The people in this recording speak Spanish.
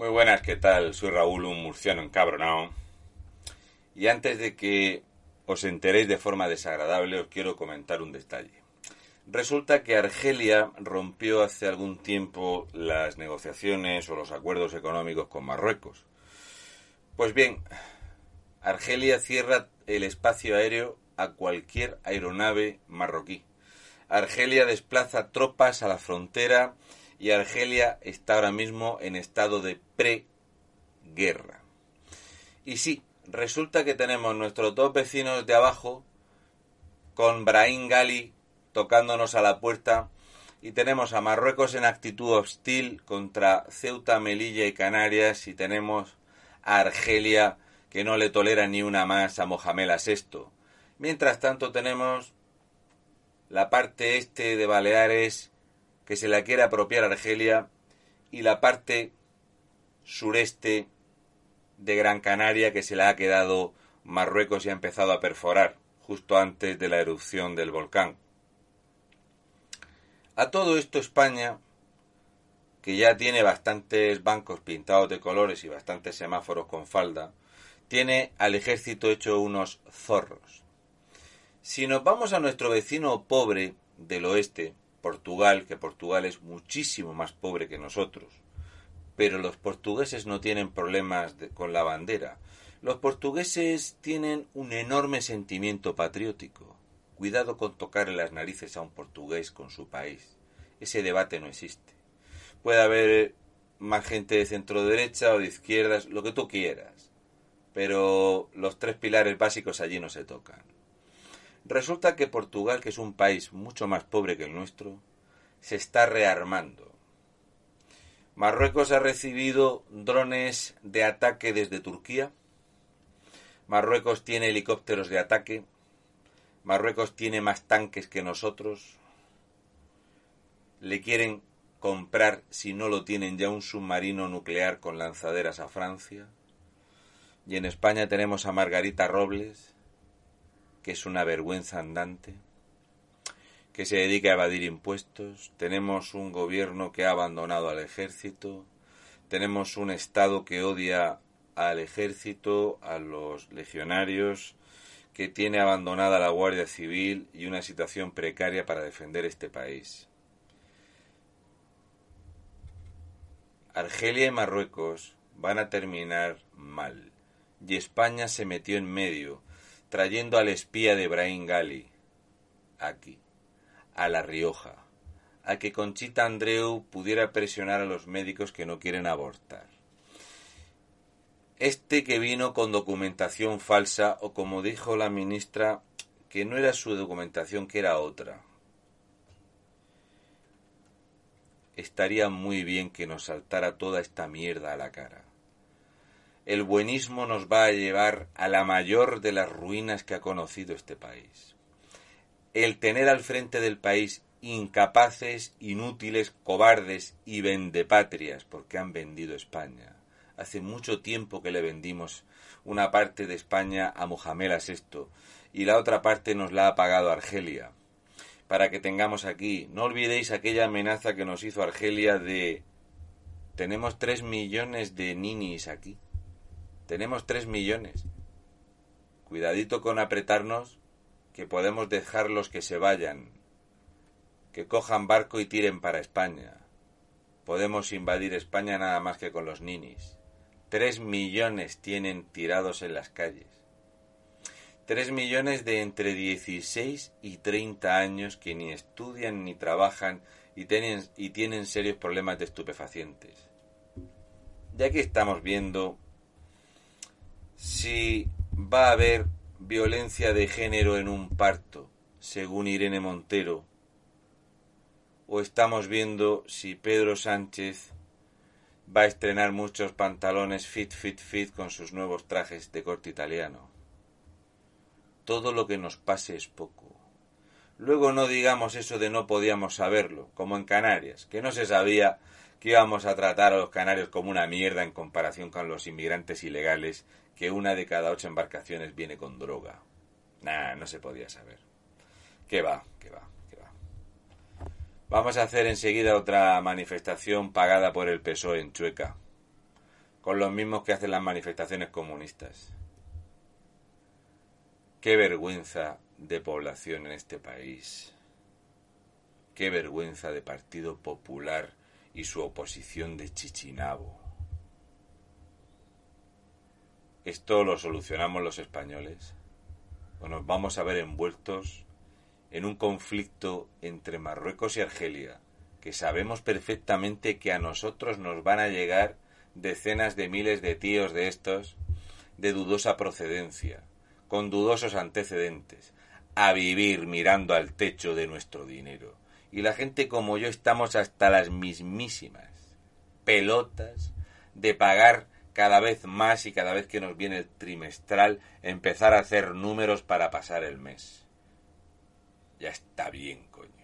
Muy buenas, ¿qué tal? Soy Raúl, un murciano encabronado. Y antes de que os enteréis de forma desagradable, os quiero comentar un detalle. Resulta que Argelia rompió hace algún tiempo las negociaciones o los acuerdos económicos con Marruecos. Pues bien, Argelia cierra el espacio aéreo a cualquier aeronave marroquí. Argelia desplaza tropas a la frontera y Argelia está ahora mismo en estado de pre-guerra. Y sí, resulta que tenemos nuestros dos vecinos de abajo con Brahim Gali tocándonos a la puerta y tenemos a Marruecos en actitud hostil contra Ceuta, Melilla y Canarias y tenemos a Argelia que no le tolera ni una más a Mohamed VI. Mientras tanto tenemos la parte este de Baleares que se la quiere apropiar Argelia y la parte sureste de Gran Canaria que se la ha quedado Marruecos y ha empezado a perforar justo antes de la erupción del volcán. A todo esto España, que ya tiene bastantes bancos pintados de colores y bastantes semáforos con falda, tiene al ejército hecho unos zorros. Si nos vamos a nuestro vecino pobre del oeste, Portugal, que Portugal es muchísimo más pobre que nosotros. Pero los portugueses no tienen problemas con la bandera. Los portugueses tienen un enorme sentimiento patriótico. Cuidado con tocarle las narices a un portugués con su país. Ese debate no existe. Puede haber más gente de centro derecha o de izquierdas, lo que tú quieras. Pero los tres pilares básicos allí no se tocan. Resulta que Portugal, que es un país mucho más pobre que el nuestro, se está rearmando. Marruecos ha recibido drones de ataque desde Turquía. Marruecos tiene helicópteros de ataque. Marruecos tiene más tanques que nosotros. Le quieren comprar, si no lo tienen ya, un submarino nuclear con lanzaderas a Francia. Y en España tenemos a Margarita Robles, que es una vergüenza andante, que se dedica a evadir impuestos, tenemos un gobierno que ha abandonado al ejército, tenemos un Estado que odia al ejército, a los legionarios, que tiene abandonada la Guardia Civil y una situación precaria para defender este país. Argelia y Marruecos van a terminar mal, y España se metió en medio, trayendo al espía de Brahim Gali aquí, a La Rioja, a que Conchita Andreu pudiera presionar a los médicos que no quieren abortar. Este que vino con documentación falsa, o como dijo la ministra, que no era su documentación, que era otra. Estaría muy bien que nos saltara toda esta mierda a la cara el buenismo nos va a llevar a la mayor de las ruinas que ha conocido este país. El tener al frente del país incapaces, inútiles, cobardes y vendepatrias porque han vendido España. Hace mucho tiempo que le vendimos una parte de España a Mohamed VI y la otra parte nos la ha pagado Argelia. Para que tengamos aquí, no olvidéis aquella amenaza que nos hizo Argelia de tenemos tres millones de ninis aquí. Tenemos tres millones. Cuidadito con apretarnos, que podemos dejarlos que se vayan, que cojan barco y tiren para España. Podemos invadir España nada más que con los ninis. Tres millones tienen tirados en las calles. Tres millones de entre 16 y 30 años que ni estudian ni trabajan y tienen, y tienen serios problemas de estupefacientes. Ya que estamos viendo si va a haber violencia de género en un parto, según Irene Montero, o estamos viendo si Pedro Sánchez va a estrenar muchos pantalones fit, fit, fit con sus nuevos trajes de corte italiano. Todo lo que nos pase es poco. Luego no digamos eso de no podíamos saberlo, como en Canarias, que no se sabía que íbamos a tratar a los canarios como una mierda en comparación con los inmigrantes ilegales que una de cada ocho embarcaciones viene con droga. Nah, no se podía saber. ¿Qué va? ¿Qué va? ¿Qué va? Vamos a hacer enseguida otra manifestación pagada por el PSOE en Chueca. con los mismos que hacen las manifestaciones comunistas. Qué vergüenza de población en este país. Qué vergüenza de Partido Popular y su oposición de Chichinabo. ¿Esto lo solucionamos los españoles? ¿O nos vamos a ver envueltos en un conflicto entre Marruecos y Argelia, que sabemos perfectamente que a nosotros nos van a llegar decenas de miles de tíos de estos de dudosa procedencia, con dudosos antecedentes, a vivir mirando al techo de nuestro dinero. Y la gente como yo estamos hasta las mismísimas pelotas de pagar cada vez más y cada vez que nos viene el trimestral empezar a hacer números para pasar el mes. Ya está bien, coño.